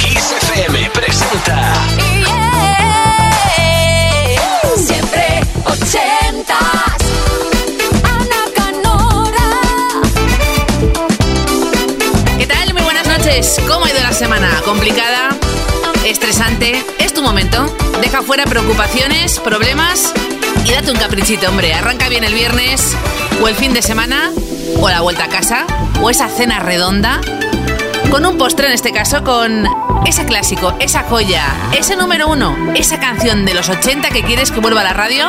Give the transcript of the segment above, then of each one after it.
Kiss FM presenta. Siempre ochentas. Ana Canora. ¿Qué tal? Muy buenas noches. ¿Cómo ha ido la semana? ¿Complicada? ¿Estresante? Es tu momento. Deja fuera preocupaciones, problemas y date un caprichito, hombre. Arranca bien el viernes o el fin de semana o la vuelta a casa o esa cena redonda con un postre en este caso con ese clásico, esa joya, ese número uno, esa canción de los 80 que quieres que vuelva a la radio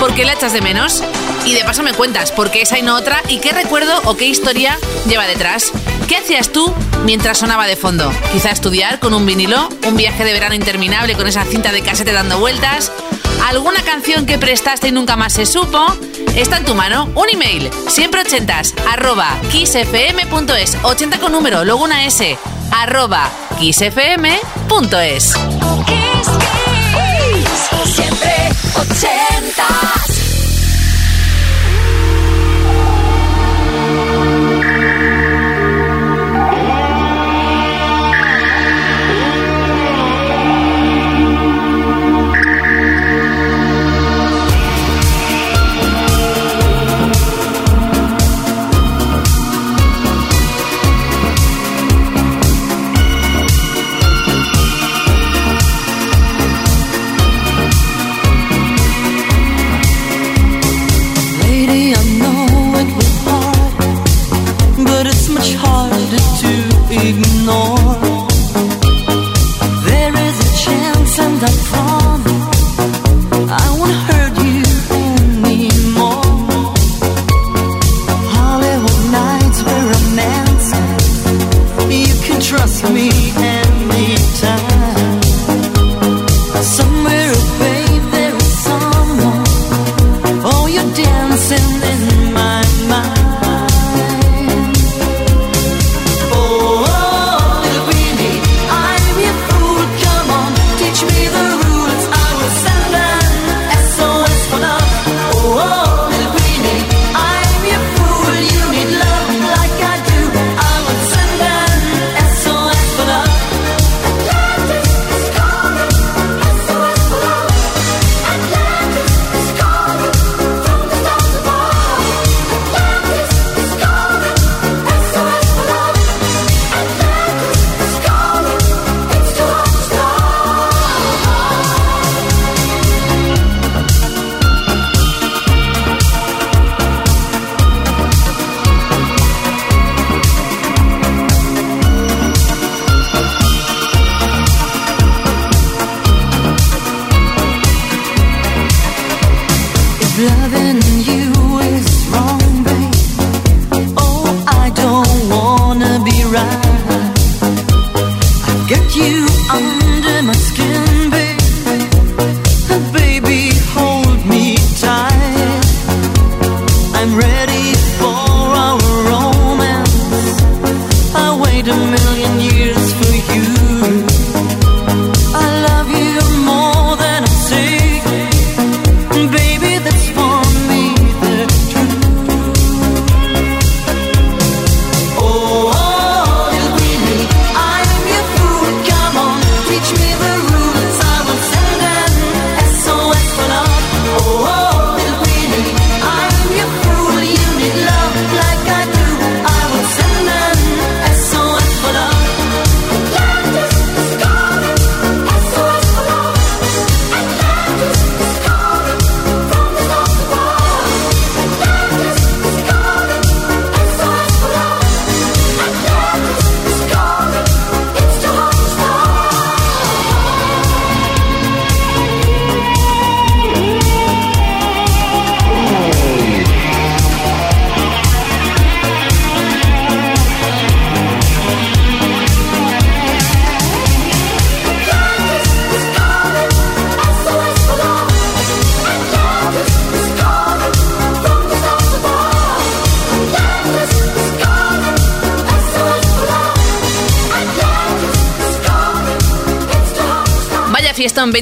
porque la echas de menos. Y de paso me cuentas por qué esa y no otra y qué recuerdo o qué historia lleva detrás. ¿Qué hacías tú mientras sonaba de fondo? Quizá estudiar con un vinilo, un viaje de verano interminable con esa cinta de casete dando vueltas, alguna canción que prestaste y nunca más se supo. Está en tu mano un email, siempre ochentas, arroba kissfm.es, 80 con número, luego una S, arroba kissfm.es.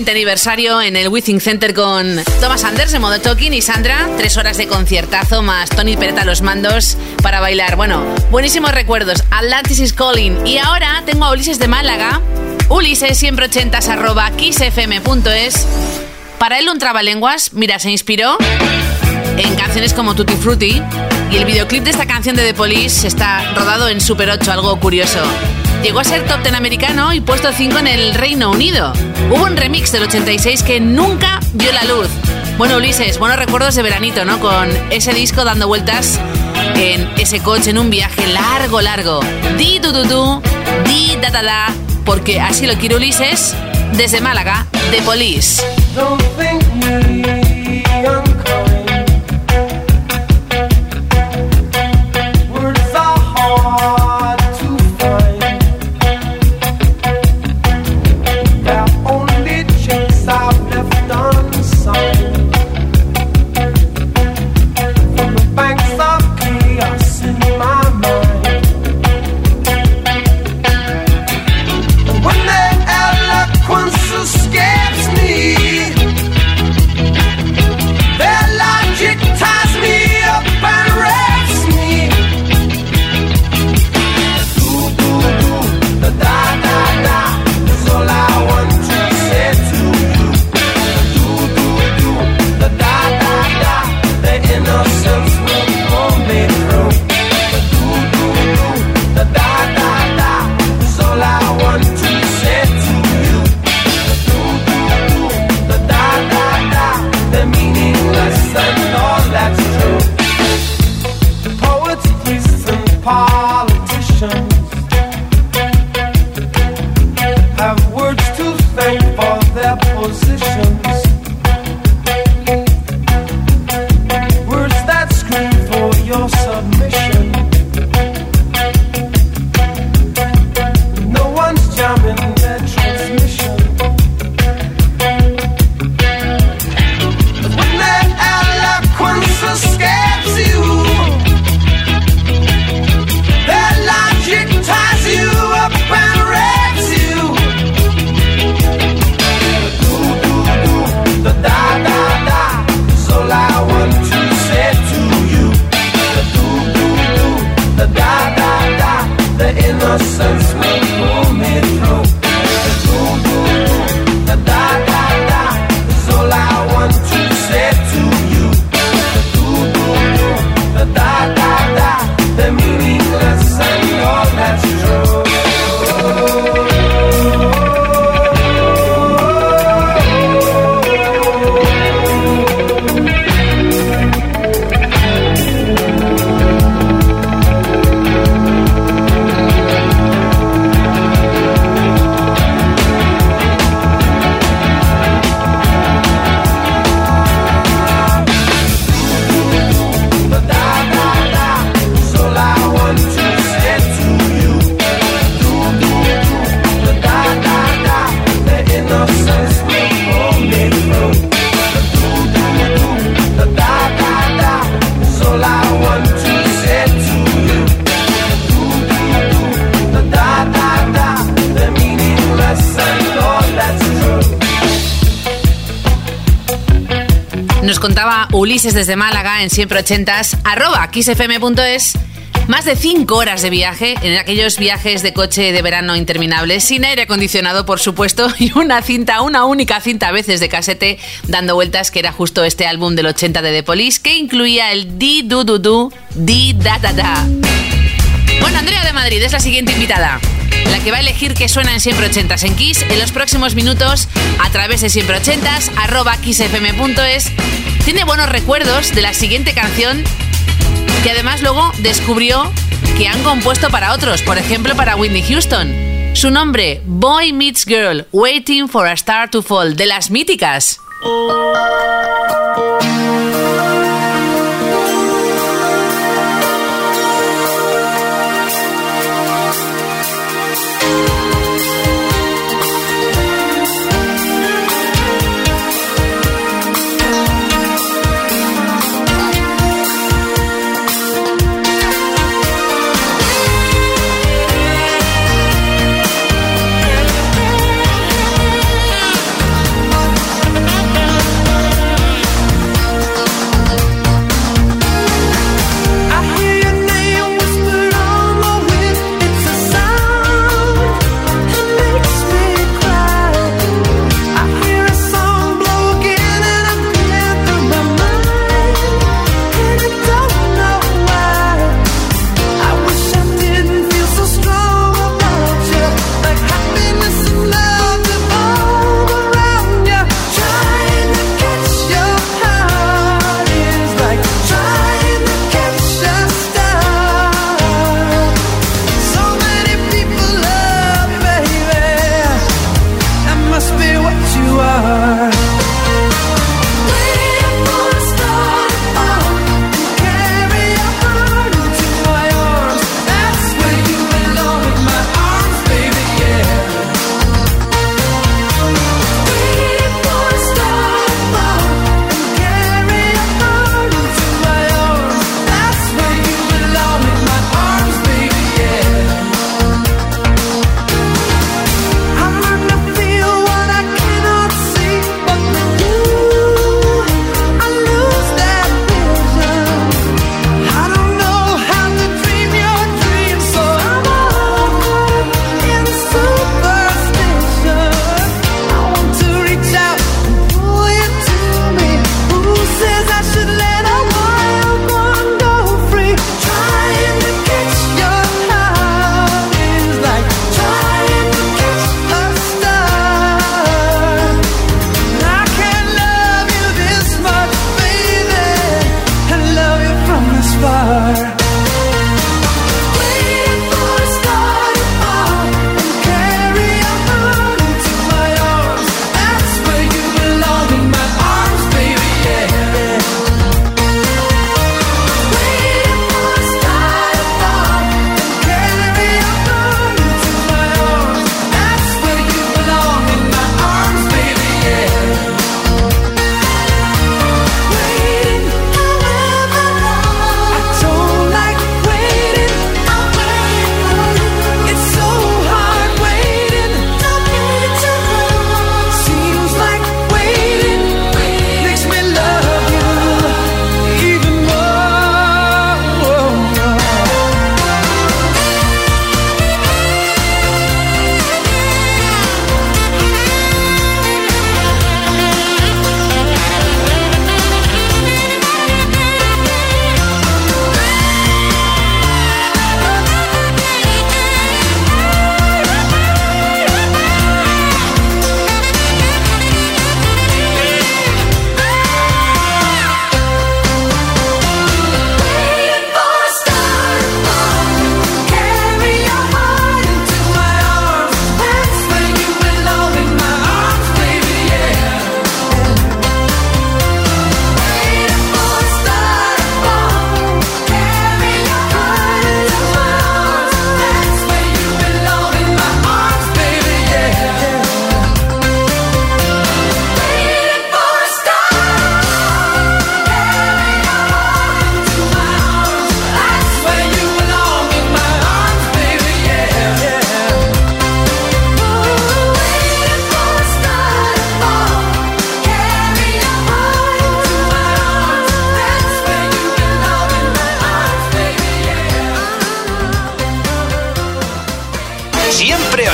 20 aniversario en el Withing Center con Thomas Anders en modo talking y Sandra. Tres horas de conciertazo más Tony Peretta a los mandos para bailar. Bueno, buenísimos recuerdos. Atlantis is calling. Y ahora tengo a Ulises de Málaga. Ulises siempre ochentas arroba kissfm.es. Para él un trabalenguas, mira, se inspiró en canciones como Tutti Frutti y el videoclip de esta canción de The Police está rodado en Super 8, algo curioso. Llegó a ser top 10 americano y puesto 5 en el Reino Unido. Hubo un remix del 86 que nunca vio la luz. Bueno, Ulises, buenos recuerdos de veranito, ¿no? Con ese disco dando vueltas en ese coche en un viaje largo, largo. Di du du du, di da da da, porque así lo quiere Ulises desde Málaga, The Police. Nos contaba Ulises desde Málaga en siempre ochentas, arroba kissfm.es. Más de 5 horas de viaje en aquellos viajes de coche de verano interminables, sin aire acondicionado, por supuesto, y una cinta, una única cinta a veces de casete, dando vueltas, que era justo este álbum del 80 de The Police, que incluía el Di Du Du Du, Di Da Da Da. Bueno, Andrea de Madrid es la siguiente invitada. La que va a elegir qué suena en Siempre Ochentas en Kiss en los próximos minutos a través de Siempre Ochentas, arroba kissfm.es. Tiene buenos recuerdos de la siguiente canción que además luego descubrió que han compuesto para otros, por ejemplo para Whitney Houston. Su nombre, Boy Meets Girl, Waiting for a Star to Fall, de las míticas.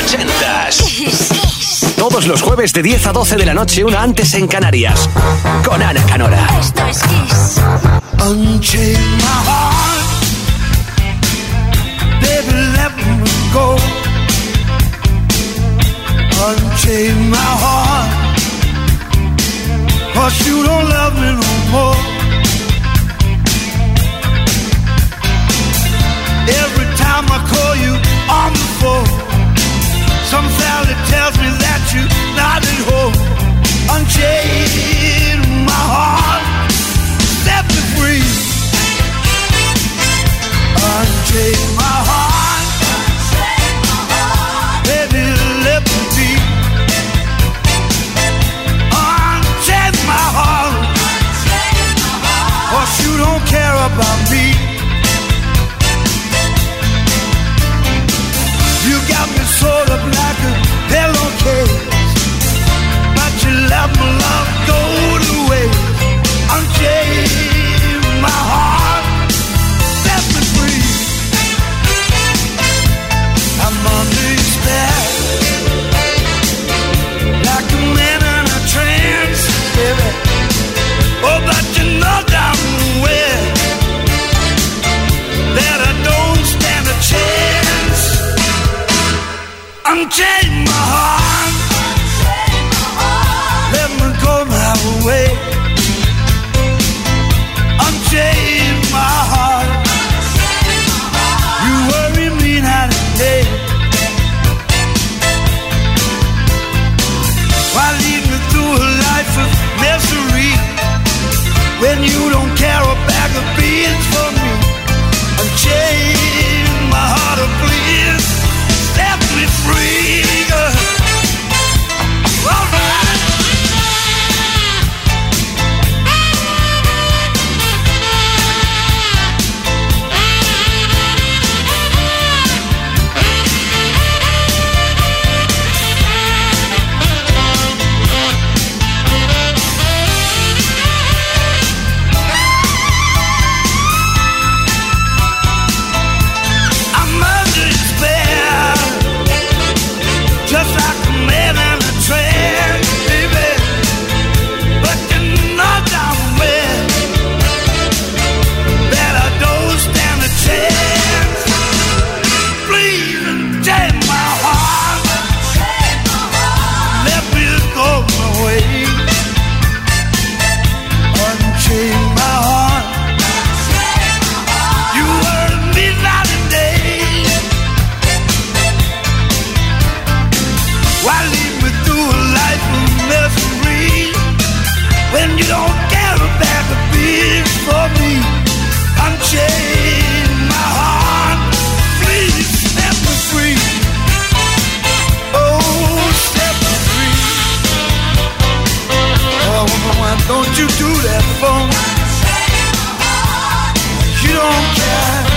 Ochentas. Todos los jueves de 10 a 12 de la noche, una antes en Canarias. Con Ana Canora. Esto es Kiss. Unchain my heart, baby, let me go. Unchain my heart, cause you don't love me no more. Every time I call you on the phone, some fella tells me that you're not at home. Unchain my heart set me free. Unchain my heart. Baby, me. Unchain my you don't care about me. Got me sort of like a pillowcase. But you let my love go to waste. Unchain my heart, Unchain my heart, do that for me? You don't care.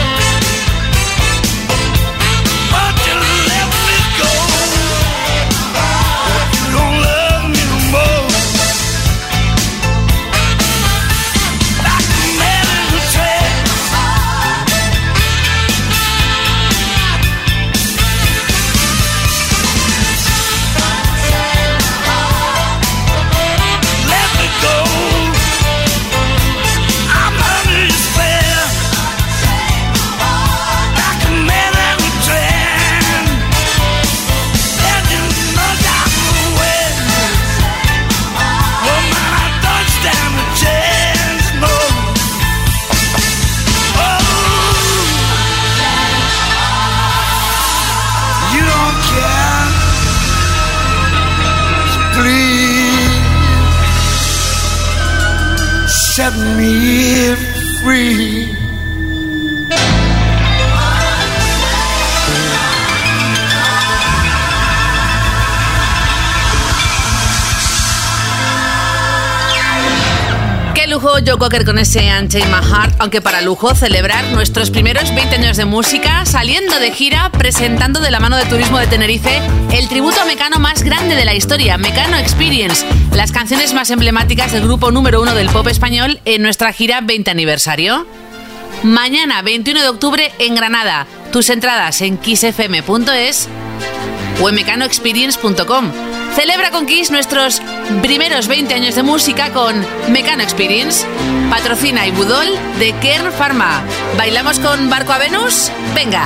Con ese Unchain My Heart, aunque para lujo celebrar nuestros primeros 20 años de música, saliendo de gira, presentando de la mano de Turismo de Tenerife el tributo Mecano más grande de la historia, Mecano Experience, las canciones más emblemáticas del grupo número uno del pop español en nuestra gira 20 aniversario. Mañana, 21 de octubre, en Granada. Tus entradas en kissfm.es o en mecanoexperience.com. Celebra con Kiss nuestros primeros 20 años de música con Mecano Experience. Patrocina y Budol de Kern Pharma. ¿Bailamos con Barco a Venus? Venga.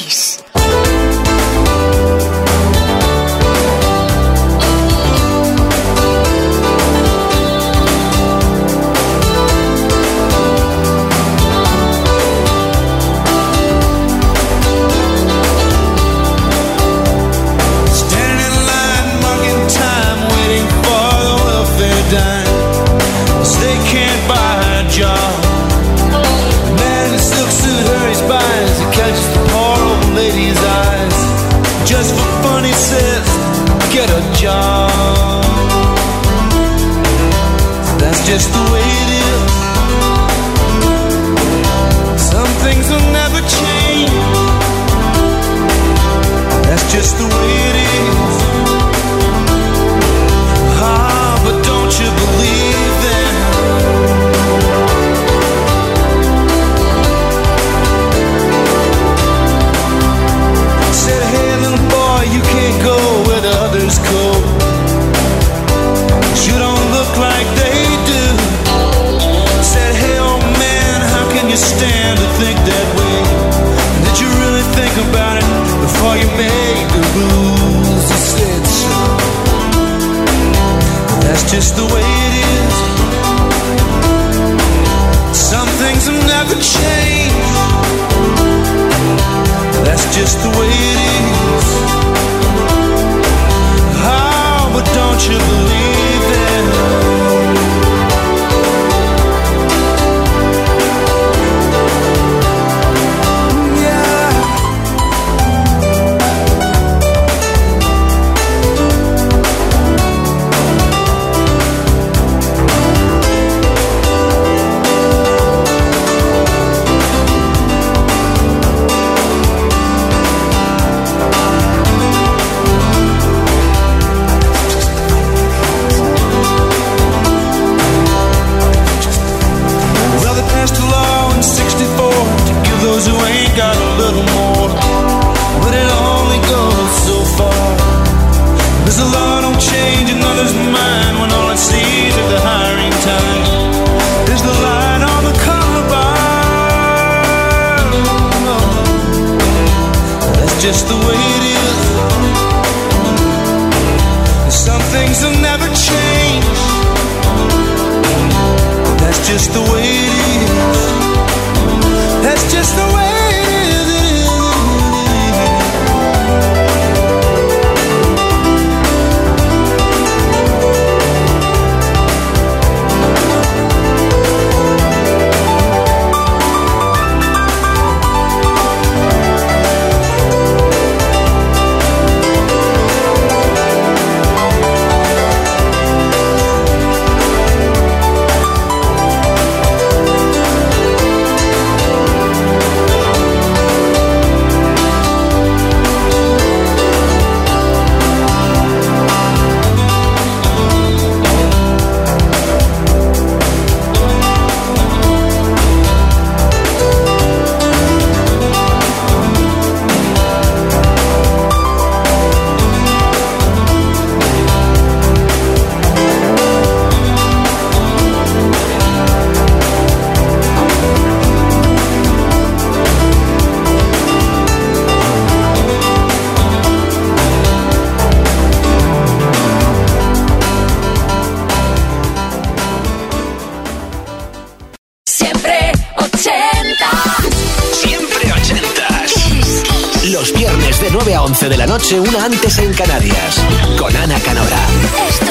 Una antes en Canarias. Con Ana Canora.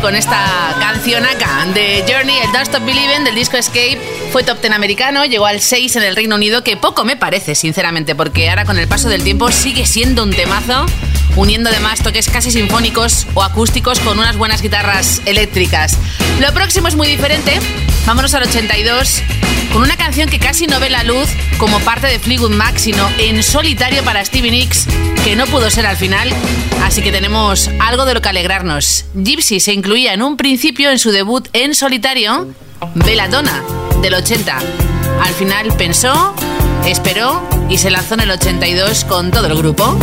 Con esta canción acá de Journey, el Don't Stop Believing del disco Escape. Fue top 10 americano, llegó al 6 en el Reino Unido, que poco me parece, sinceramente, porque ahora con el paso del tiempo sigue siendo un temazo, uniendo además toques casi sinfónicos o acústicos con unas buenas guitarras eléctricas. Lo próximo es muy diferente. Vámonos al 82 con una canción que casi no ve la luz como parte de Fleetwood Mac, sino en solitario para Stevie Nicks, que no pudo ser al final, así que tenemos algo de lo que alegrarnos. Gypsy se incluía en un principio en su debut en solitario, Belladonna, del 80. Al final pensó, esperó y se lanzó en el 82 con todo el grupo.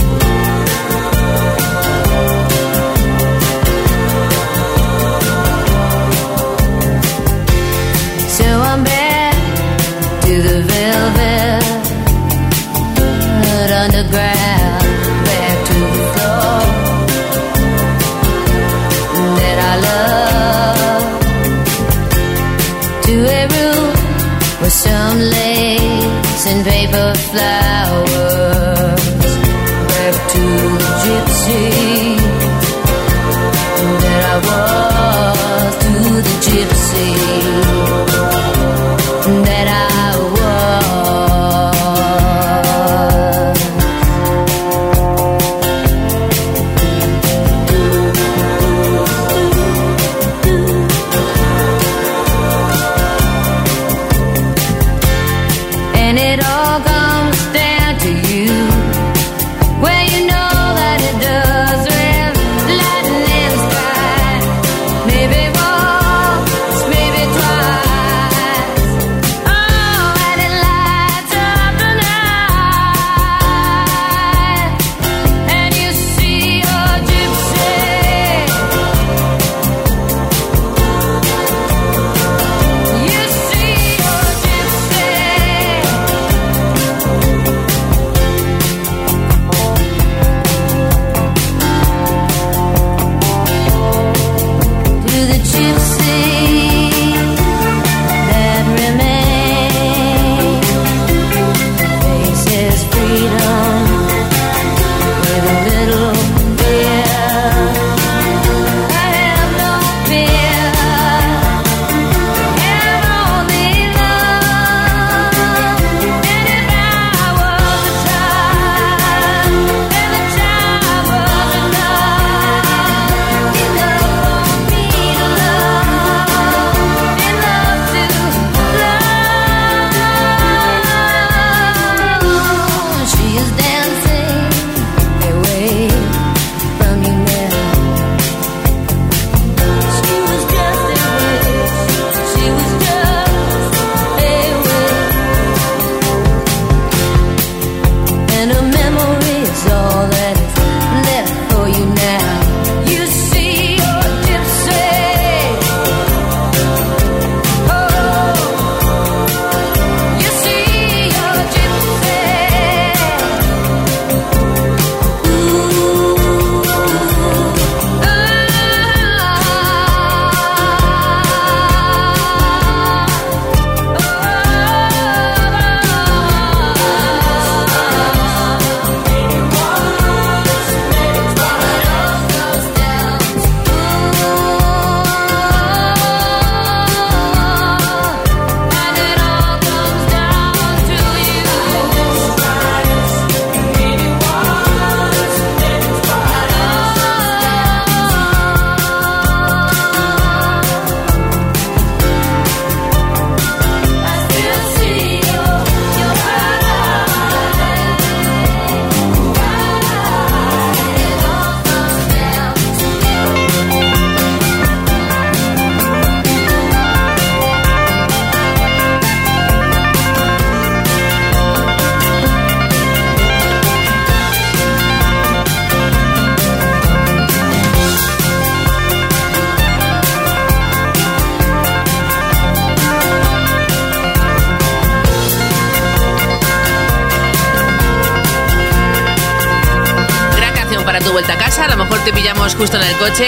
justo en el coche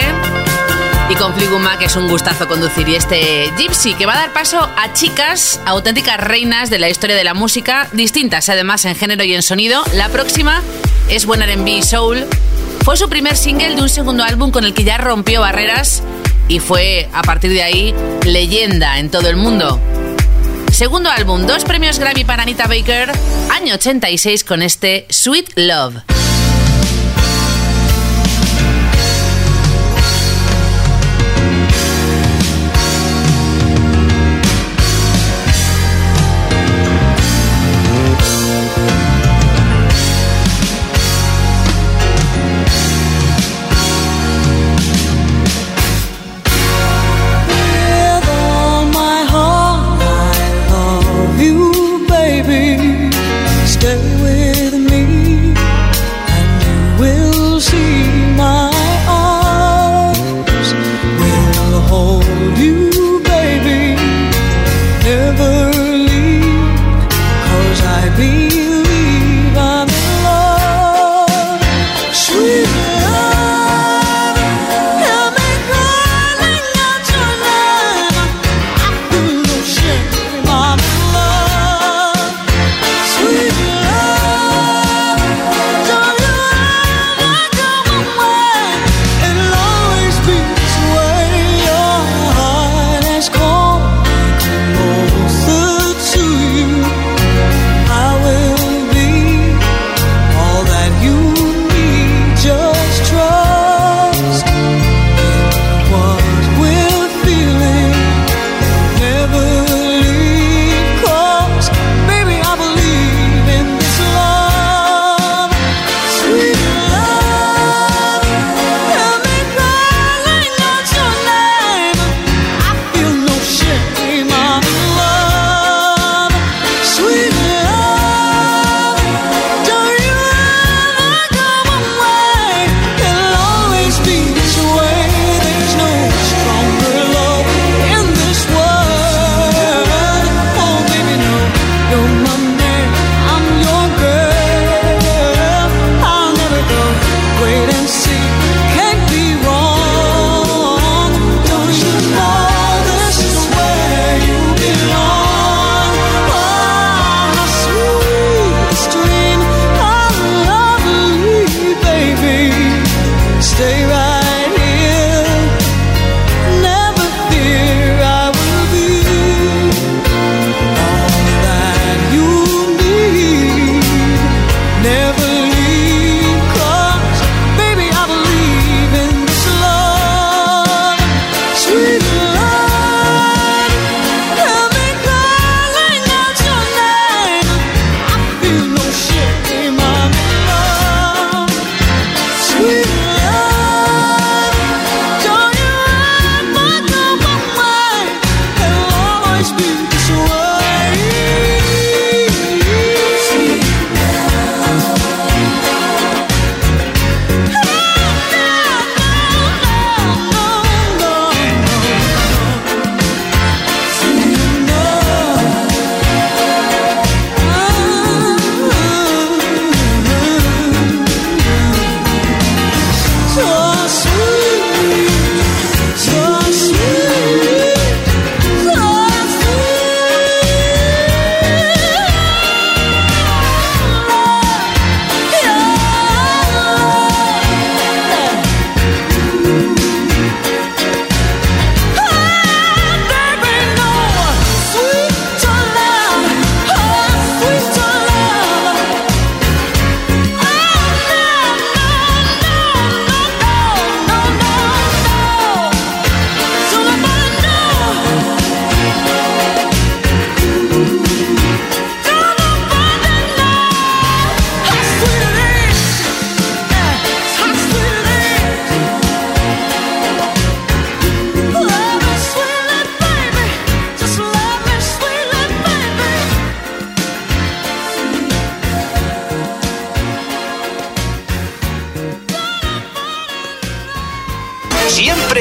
y con Fliguma, que es un gustazo conducir. Y este Gypsy, que va a dar paso a chicas, auténticas reinas de la historia de la música, distintas además en género y en sonido. La próxima es Buen R&B Soul. Fue su primer single de un segundo álbum con el que ya rompió barreras y fue, a partir de ahí, leyenda en todo el mundo. Segundo álbum, dos premios Grammy para Anita Baker, año 86 con este Sweet Love.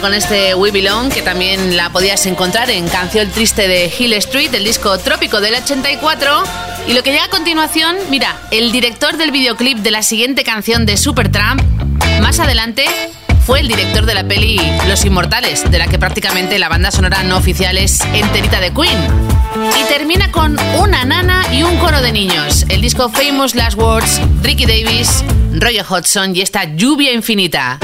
con este We Belong, que también la podías encontrar en Canción Triste de Hill Street, el disco Trópico del 84. Y lo que llega a continuación, mira, el director del videoclip de la siguiente canción de Supertramp, más adelante, fue el director de la peli Los Inmortales, de la que prácticamente la banda sonora no oficial es enterita de Queen. Y termina con una nana y un coro de niños. El disco Famous Last Words, Ricky Davis, Roger Hodgson y esta lluvia infinita.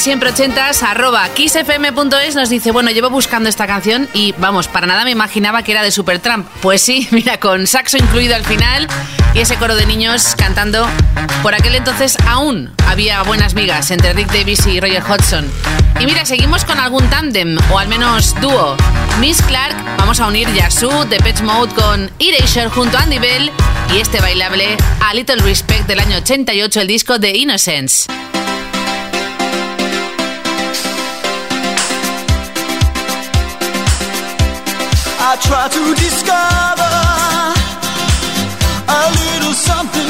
Siempre ochentas, arroba kissfm.es nos dice, bueno, llevo buscando esta canción y vamos, para nada me imaginaba que era de Supertramp. Pues sí, mira, con saxo incluido al final y ese coro de niños cantando. Por aquel entonces aún había buenas migas entre Rick Davis y Roger Hodgson. Y mira, seguimos con algún tándem, o al menos dúo. Miss Clark, vamos a unir Yazoo, Depeche Mode con Erasure junto a Andy Bell y este bailable A Little Respect del año 88, el disco de Innocence. Try to discover a little something